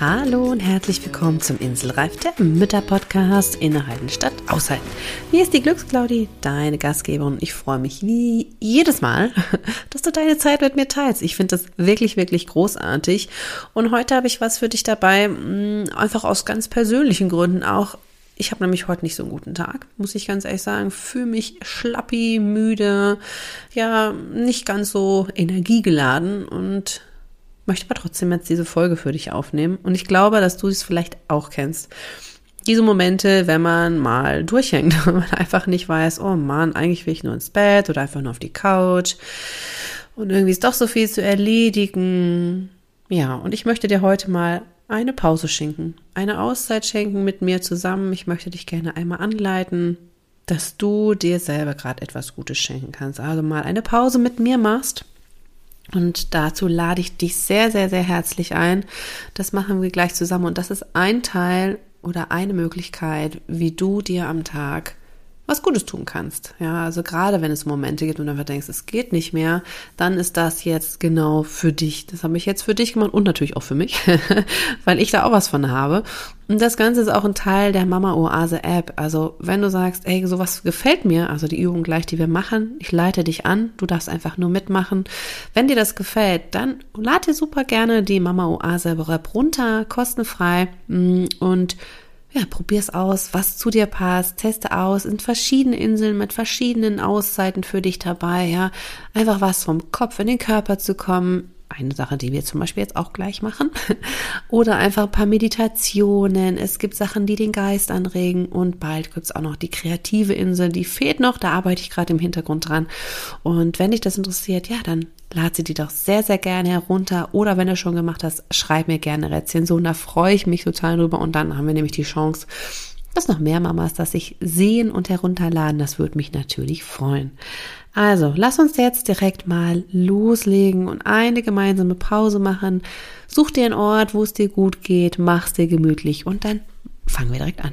Hallo und herzlich willkommen zum Inselreif der Mütter-Podcast Innehalten statt Aushalten. Hier ist die Glücksclaudi, deine Gastgeberin. Ich freue mich wie jedes Mal, dass du deine Zeit mit mir teilst. Ich finde das wirklich, wirklich großartig. Und heute habe ich was für dich dabei, mm, einfach aus ganz persönlichen Gründen auch. Ich habe nämlich heute nicht so einen guten Tag, muss ich ganz ehrlich sagen. Fühle mich schlappi, müde, ja, nicht ganz so energiegeladen und möchte aber trotzdem jetzt diese Folge für dich aufnehmen. Und ich glaube, dass du es vielleicht auch kennst. Diese Momente, wenn man mal durchhängt, wenn man einfach nicht weiß, oh Mann, eigentlich will ich nur ins Bett oder einfach nur auf die Couch. Und irgendwie ist doch so viel zu erledigen. Ja, und ich möchte dir heute mal eine Pause schenken, eine Auszeit schenken mit mir zusammen. Ich möchte dich gerne einmal anleiten, dass du dir selber gerade etwas Gutes schenken kannst. Also mal eine Pause mit mir machst und dazu lade ich dich sehr, sehr, sehr herzlich ein. Das machen wir gleich zusammen. Und das ist ein Teil oder eine Möglichkeit, wie du dir am Tag was Gutes tun kannst. Ja, also gerade wenn es Momente gibt und du einfach denkst, es geht nicht mehr, dann ist das jetzt genau für dich. Das habe ich jetzt für dich gemacht und natürlich auch für mich, weil ich da auch was von habe. Und das Ganze ist auch ein Teil der Mama Oase App. Also wenn du sagst, ey, sowas gefällt mir, also die Übung gleich, die wir machen, ich leite dich an, du darfst einfach nur mitmachen. Wenn dir das gefällt, dann lad dir super gerne die Mama Oase App runter, kostenfrei mm, und ja, probier's aus, was zu dir passt, teste aus, sind verschiedene Inseln mit verschiedenen Auszeiten für dich dabei, ja. Einfach was vom Kopf in den Körper zu kommen. Eine Sache, die wir zum Beispiel jetzt auch gleich machen. Oder einfach ein paar Meditationen. Es gibt Sachen, die den Geist anregen. Und bald gibt's auch noch die kreative Insel. Die fehlt noch. Da arbeite ich gerade im Hintergrund dran. Und wenn dich das interessiert, ja, dann lad sie dir doch sehr, sehr gerne herunter. Oder wenn du schon gemacht hast, schreib mir gerne Rezension. Da freue ich mich total drüber. Und dann haben wir nämlich die Chance, dass noch mehr Mamas das sich sehen und herunterladen. Das würde mich natürlich freuen. Also, lass uns jetzt direkt mal loslegen und eine gemeinsame Pause machen. Such dir einen Ort, wo es dir gut geht, mach's dir gemütlich und dann fangen wir direkt an.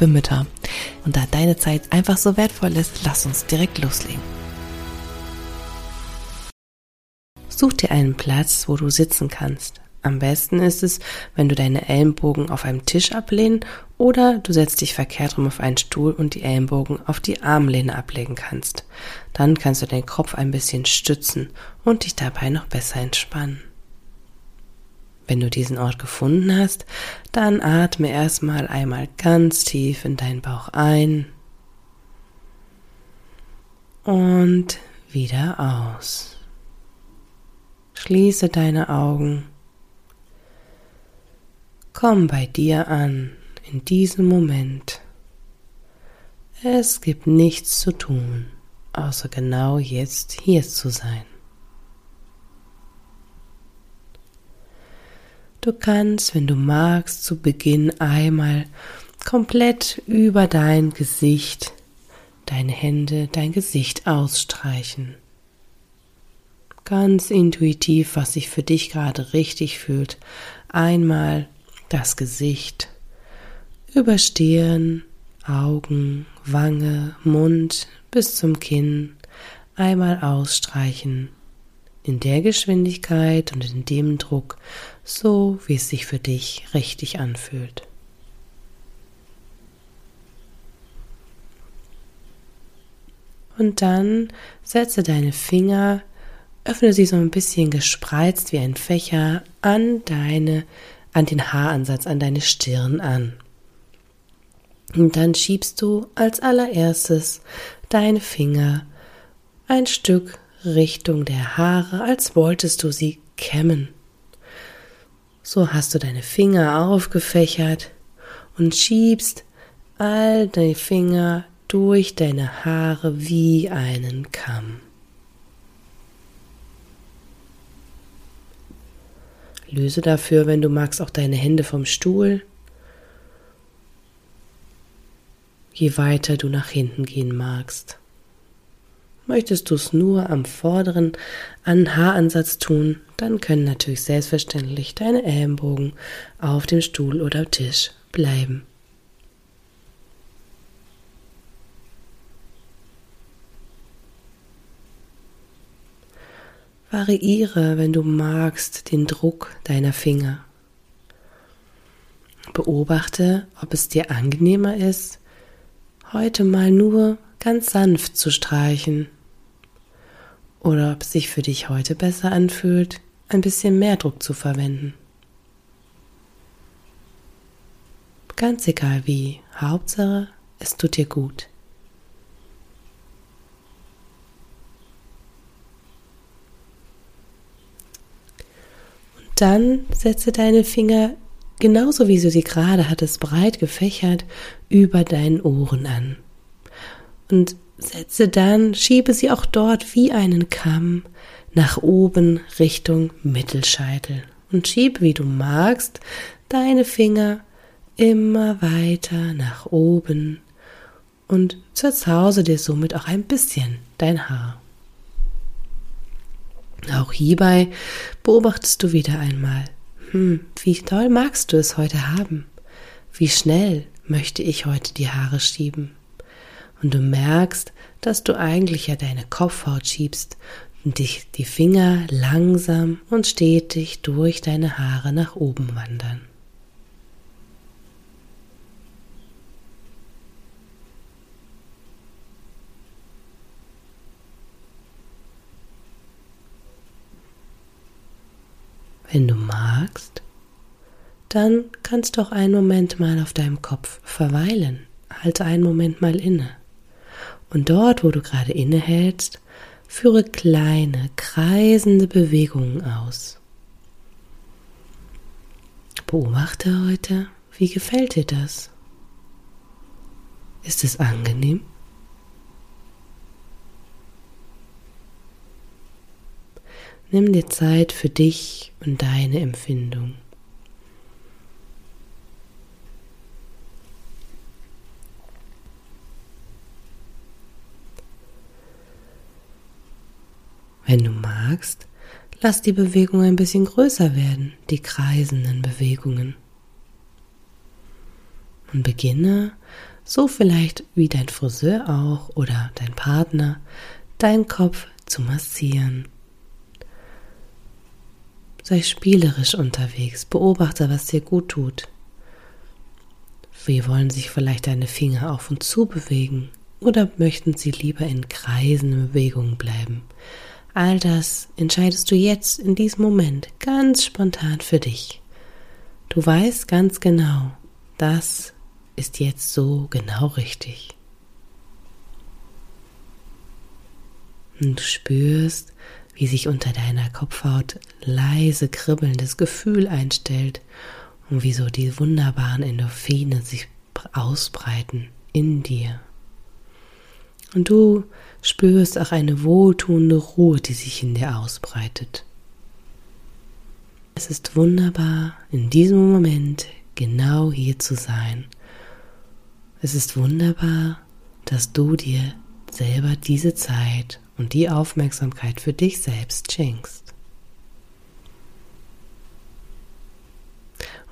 für Mütter. Und da deine Zeit einfach so wertvoll ist, lass uns direkt loslegen. Such dir einen Platz, wo du sitzen kannst. Am besten ist es, wenn du deine Ellenbogen auf einem Tisch ablehnen oder du setzt dich verkehrt rum auf einen Stuhl und die Ellenbogen auf die Armlehne ablegen kannst. Dann kannst du deinen Kopf ein bisschen stützen und dich dabei noch besser entspannen. Wenn du diesen Ort gefunden hast, dann atme erstmal einmal ganz tief in deinen Bauch ein und wieder aus. Schließe deine Augen Komm bei dir an in diesem Moment. Es gibt nichts zu tun, außer genau jetzt hier zu sein. Du kannst, wenn du magst, zu Beginn einmal komplett über dein Gesicht, deine Hände, dein Gesicht ausstreichen. Ganz intuitiv, was sich für dich gerade richtig fühlt. Einmal das Gesicht, über Stirn, Augen, Wange, Mund bis zum Kinn einmal ausstreichen, in der Geschwindigkeit und in dem Druck, so wie es sich für dich richtig anfühlt. Und dann setze deine Finger, öffne sie so ein bisschen gespreizt wie ein Fächer an deine an den Haaransatz an deine Stirn an. Und dann schiebst du als allererstes deine Finger ein Stück Richtung der Haare, als wolltest du sie kämmen. So hast du deine Finger aufgefächert und schiebst all deine Finger durch deine Haare wie einen Kamm. Löse dafür, wenn du magst, auch deine Hände vom Stuhl. Je weiter du nach hinten gehen magst. Möchtest du es nur am vorderen an Haaransatz tun, dann können natürlich selbstverständlich deine Ellenbogen auf dem Stuhl oder Tisch bleiben. Variiere, wenn du magst, den Druck deiner Finger. Beobachte, ob es dir angenehmer ist, heute mal nur ganz sanft zu streichen oder ob es sich für dich heute besser anfühlt, ein bisschen mehr Druck zu verwenden. Ganz egal wie, Hauptsache, es tut dir gut. dann setze deine Finger genauso wie du sie gerade hattest, breit gefächert über deinen Ohren an. Und setze dann, schiebe sie auch dort wie einen Kamm nach oben Richtung Mittelscheitel. Und schiebe, wie du magst, deine Finger immer weiter nach oben und zerzause dir somit auch ein bisschen dein Haar. Auch hierbei beobachtest du wieder einmal, hm, wie toll magst du es heute haben? Wie schnell möchte ich heute die Haare schieben? Und du merkst, dass du eigentlich ja deine Kopfhaut schiebst und dich die Finger langsam und stetig durch deine Haare nach oben wandern. Wenn du magst, dann kannst du auch einen Moment mal auf deinem Kopf verweilen. Halte einen Moment mal inne. Und dort, wo du gerade innehältst, führe kleine, kreisende Bewegungen aus. Beobachte heute, wie gefällt dir das? Ist es angenehm? Nimm dir Zeit für dich und deine Empfindung. Wenn du magst, lass die Bewegung ein bisschen größer werden, die kreisenden Bewegungen. Und beginne, so vielleicht wie dein Friseur auch oder dein Partner, deinen Kopf zu massieren. Sei spielerisch unterwegs, beobachte, was dir gut tut. Wie wollen sich vielleicht deine Finger auf und zu bewegen oder möchten sie lieber in kreisenden Bewegungen bleiben? All das entscheidest du jetzt in diesem Moment ganz spontan für dich. Du weißt ganz genau, das ist jetzt so genau richtig. Und du spürst, wie sich unter deiner Kopfhaut leise kribbelndes Gefühl einstellt und wie so die wunderbaren Endorphine sich ausbreiten in dir. Und du spürst auch eine wohltuende Ruhe, die sich in dir ausbreitet. Es ist wunderbar, in diesem Moment genau hier zu sein. Es ist wunderbar, dass du dir selber diese Zeit und die Aufmerksamkeit für dich selbst schenkst.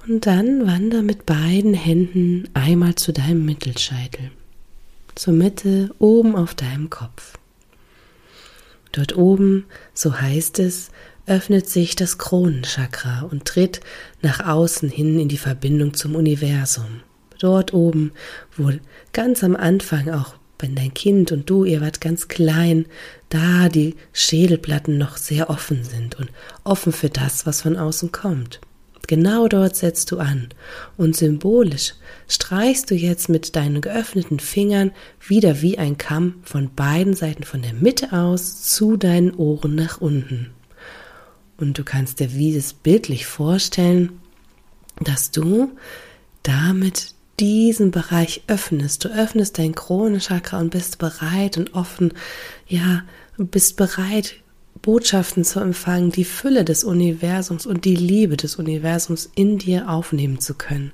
Und dann wander mit beiden Händen einmal zu deinem Mittelscheitel, zur Mitte oben auf deinem Kopf. Dort oben, so heißt es, öffnet sich das Kronenchakra und tritt nach außen hin in die Verbindung zum Universum. Dort oben, wo ganz am Anfang auch wenn dein Kind und du, ihr wart ganz klein, da die Schädelplatten noch sehr offen sind und offen für das, was von außen kommt. Genau dort setzt du an und symbolisch streichst du jetzt mit deinen geöffneten Fingern wieder wie ein Kamm von beiden Seiten von der Mitte aus zu deinen Ohren nach unten. Und du kannst dir dieses bildlich vorstellen, dass du damit diesen Bereich öffnest. Du öffnest dein Kronenchakra und bist bereit und offen, ja, bist bereit, Botschaften zu empfangen, die Fülle des Universums und die Liebe des Universums in dir aufnehmen zu können.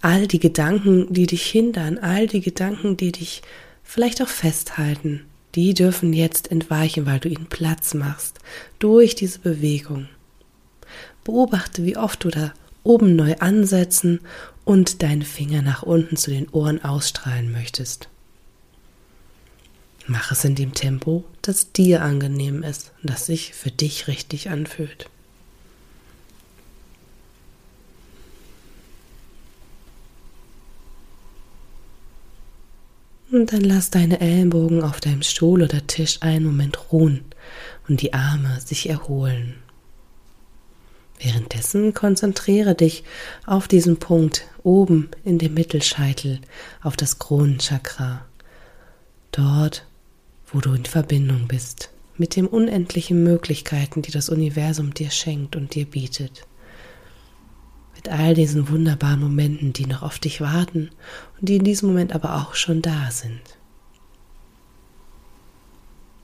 All die Gedanken, die dich hindern, all die Gedanken, die dich vielleicht auch festhalten, die dürfen jetzt entweichen, weil du ihnen Platz machst durch diese Bewegung. Beobachte, wie oft du da oben neu ansetzen und deine Finger nach unten zu den Ohren ausstrahlen möchtest. Mach es in dem Tempo, das dir angenehm ist das sich für dich richtig anfühlt. Und dann lass deine Ellenbogen auf deinem Stuhl oder Tisch einen Moment ruhen und die Arme sich erholen. Währenddessen konzentriere dich auf diesen Punkt oben in dem Mittelscheitel, auf das Kronenchakra. Dort, wo du in Verbindung bist mit den unendlichen Möglichkeiten, die das Universum dir schenkt und dir bietet. Mit all diesen wunderbaren Momenten, die noch auf dich warten und die in diesem Moment aber auch schon da sind.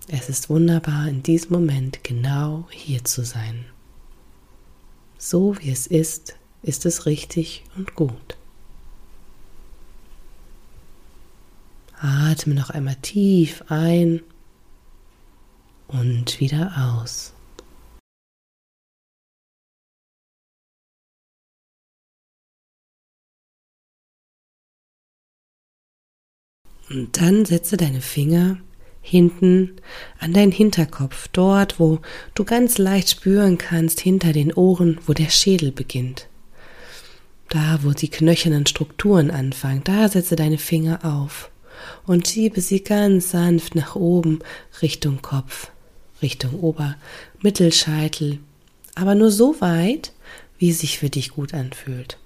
Es ist wunderbar, in diesem Moment genau hier zu sein. So wie es ist, ist es richtig und gut. Atme noch einmal tief ein und wieder aus. Und dann setze deine Finger hinten an deinen Hinterkopf, dort, wo du ganz leicht spüren kannst, hinter den Ohren, wo der Schädel beginnt. Da, wo die knöchernen Strukturen anfangen, da setze deine Finger auf und schiebe sie ganz sanft nach oben Richtung Kopf, Richtung Ober, Mittelscheitel, aber nur so weit, wie es sich für dich gut anfühlt.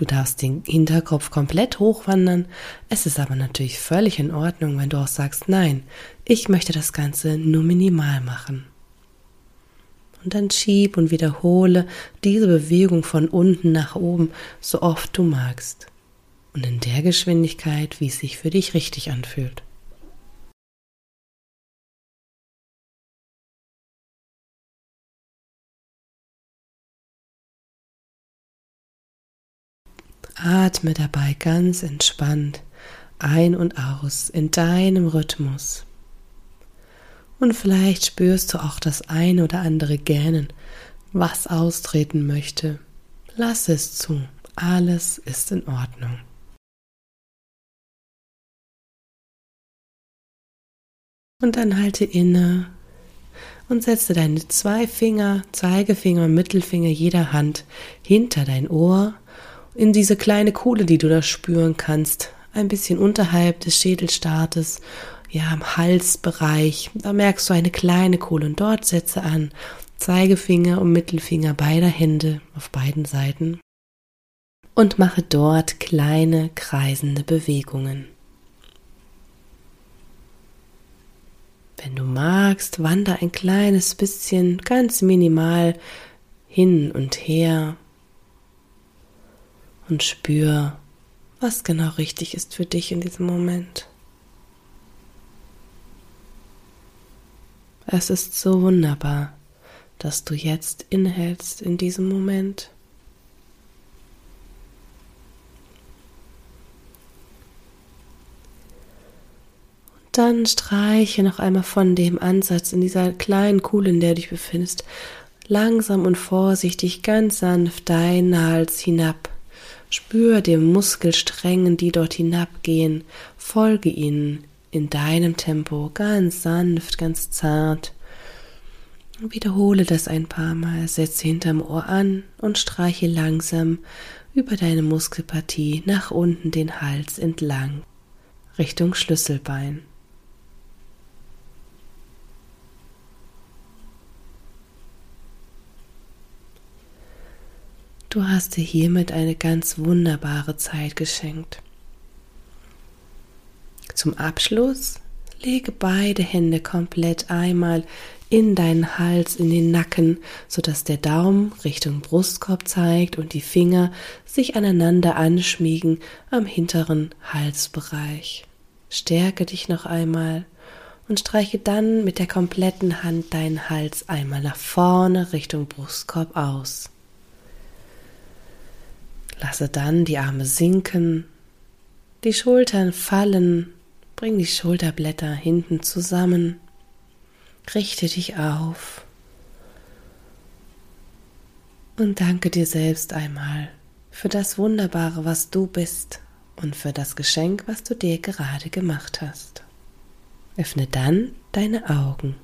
Du darfst den Hinterkopf komplett hochwandern. Es ist aber natürlich völlig in Ordnung, wenn du auch sagst, nein, ich möchte das Ganze nur minimal machen. Und dann schieb und wiederhole diese Bewegung von unten nach oben, so oft du magst. Und in der Geschwindigkeit, wie es sich für dich richtig anfühlt. Atme dabei ganz entspannt ein und aus in deinem Rhythmus. Und vielleicht spürst du auch das ein oder andere Gähnen, was austreten möchte. Lass es zu, alles ist in Ordnung. Und dann halte inne und setze deine zwei Finger, Zeigefinger und Mittelfinger jeder Hand hinter dein Ohr in diese kleine Kuhle, die du da spüren kannst, ein bisschen unterhalb des Schädelstaates, ja, im Halsbereich, da merkst du eine kleine Kuhle und dort setze an. Zeigefinger und Mittelfinger beider Hände auf beiden Seiten. Und mache dort kleine kreisende Bewegungen. Wenn du magst, wander ein kleines bisschen, ganz minimal hin und her und spür, was genau richtig ist für dich in diesem Moment. Es ist so wunderbar, dass du jetzt innehältst in diesem Moment. Dann streiche noch einmal von dem Ansatz in dieser kleinen Kuhle, in der du dich befindest, langsam und vorsichtig ganz sanft deinen Hals hinab Spür den Muskelsträngen, die dort hinabgehen, folge ihnen in deinem Tempo, ganz sanft, ganz zart. Wiederhole das ein paar Mal, setze hinterm Ohr an und streiche langsam über deine Muskelpartie nach unten den Hals entlang, Richtung Schlüsselbein. Du hast dir hiermit eine ganz wunderbare Zeit geschenkt. Zum Abschluss lege beide Hände komplett einmal in deinen Hals, in den Nacken, sodass der Daumen Richtung Brustkorb zeigt und die Finger sich aneinander anschmiegen am hinteren Halsbereich. Stärke dich noch einmal und streiche dann mit der kompletten Hand deinen Hals einmal nach vorne Richtung Brustkorb aus. Lasse dann die Arme sinken, die Schultern fallen, bring die Schulterblätter hinten zusammen, richte dich auf und danke dir selbst einmal für das Wunderbare, was du bist und für das Geschenk, was du dir gerade gemacht hast. Öffne dann deine Augen.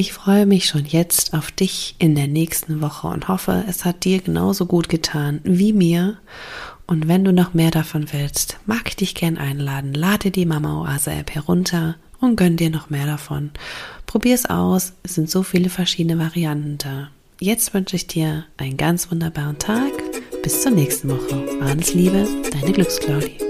Ich freue mich schon jetzt auf dich in der nächsten Woche und hoffe, es hat dir genauso gut getan wie mir. Und wenn du noch mehr davon willst, mag ich dich gern einladen. Lade die Mama Oase App herunter und gönn dir noch mehr davon. Probier es aus. Es sind so viele verschiedene Varianten da. Jetzt wünsche ich dir einen ganz wunderbaren Tag. Bis zur nächsten Woche. Alles Liebe, deine Glücksclaudie.